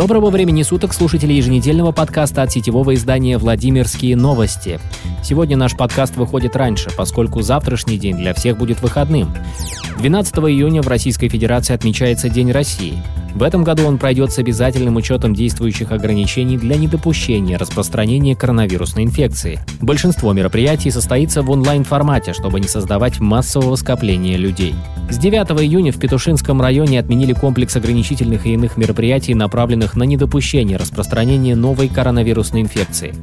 Доброго времени суток, слушатели еженедельного подкаста от сетевого издания «Владимирские новости». Сегодня наш подкаст выходит раньше, поскольку завтрашний день для всех будет выходным. 12 июня в Российской Федерации отмечается День России. В этом году он пройдет с обязательным учетом действующих ограничений для недопущения распространения коронавирусной инфекции. Большинство мероприятий состоится в онлайн-формате, чтобы не создавать массового скопления людей. С 9 июня в Петушинском районе отменили комплекс ограничительных и иных мероприятий, направленных на недопущение распространения новой коронавирусной инфекции.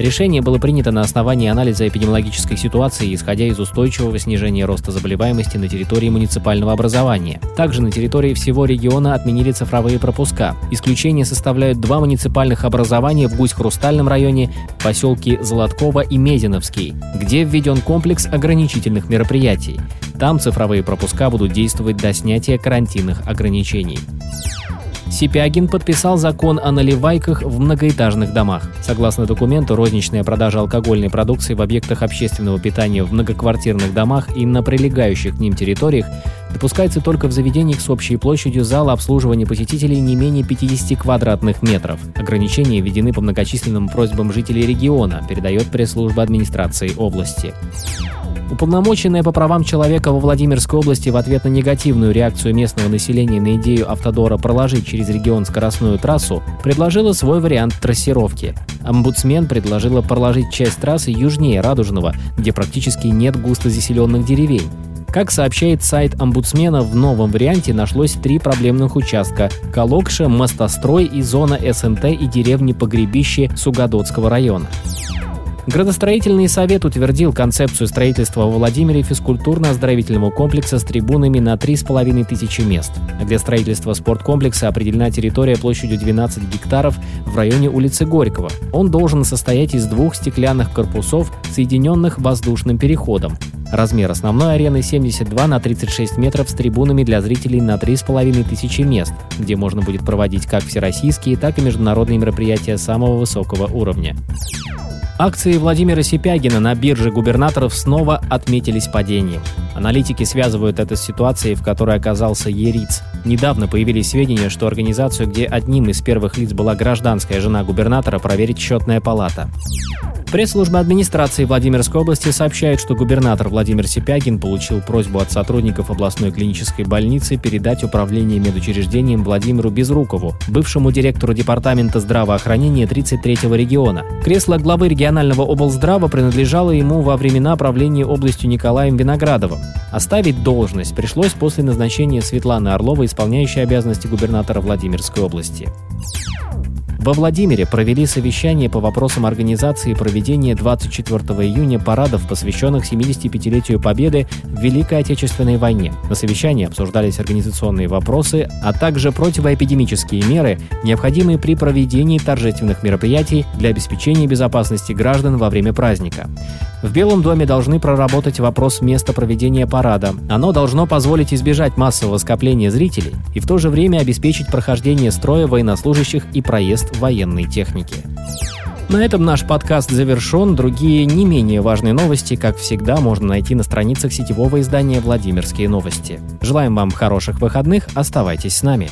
Решение было принято на основании анализа эпидемиологической ситуации, исходя из устойчивого снижения роста заболеваемости на территории муниципального образования. Также на территории всего региона отменили цифровые пропуска. Исключение составляют два муниципальных образования в Гусь-Хрустальном районе, поселки Золоткова и Мезиновский, где введен комплекс ограничительных мероприятий. Там цифровые пропуска будут действовать до снятия карантинных ограничений. Сипягин подписал закон о наливайках в многоэтажных домах. Согласно документу, розничная продажа алкогольной продукции в объектах общественного питания в многоквартирных домах и на прилегающих к ним территориях допускается только в заведениях с общей площадью зала обслуживания посетителей не менее 50 квадратных метров. Ограничения введены по многочисленным просьбам жителей региона, передает пресс-служба администрации области. Уполномоченная по правам человека во Владимирской области в ответ на негативную реакцию местного населения на идею автодора проложить через регион скоростную трассу, предложила свой вариант трассировки. Омбудсмен предложила проложить часть трассы южнее Радужного, где практически нет густо заселенных деревень. Как сообщает сайт омбудсмена, в новом варианте нашлось три проблемных участка – Калокша, Мостострой и зона СНТ и деревни Погребище Сугодотского района. Градостроительный совет утвердил концепцию строительства во Владимире физкультурно-оздоровительного комплекса с трибунами на 3,5 тысячи мест. Для строительства спорткомплекса определена территория площадью 12 гектаров в районе улицы Горького. Он должен состоять из двух стеклянных корпусов, соединенных воздушным переходом. Размер основной арены 72 на 36 метров с трибунами для зрителей на 3,5 тысячи мест, где можно будет проводить как всероссийские, так и международные мероприятия самого высокого уровня. Акции Владимира Сипягина на бирже губернаторов снова отметились падением. Аналитики связывают это с ситуацией, в которой оказался Ериц. Недавно появились сведения, что организацию, где одним из первых лиц была гражданская жена губернатора, проверит счетная палата. Пресс-служба администрации Владимирской области сообщает, что губернатор Владимир Сипягин получил просьбу от сотрудников областной клинической больницы передать управление медучреждением Владимиру Безрукову, бывшему директору департамента здравоохранения 33-го региона. Кресло главы регионального облздрава принадлежало ему во времена правления областью Николаем Виноградовым. Оставить должность пришлось после назначения Светланы Орловой, исполняющей обязанности губернатора Владимирской области. Во Владимире провели совещание по вопросам организации и проведения 24 июня парадов, посвященных 75-летию Победы в Великой Отечественной войне. На совещании обсуждались организационные вопросы, а также противоэпидемические меры, необходимые при проведении торжественных мероприятий для обеспечения безопасности граждан во время праздника. В Белом доме должны проработать вопрос места проведения парада. Оно должно позволить избежать массового скопления зрителей и в то же время обеспечить прохождение строя военнослужащих и проезд военной техники. На этом наш подкаст завершен. Другие не менее важные новости, как всегда, можно найти на страницах сетевого издания «Владимирские новости». Желаем вам хороших выходных, оставайтесь с нами.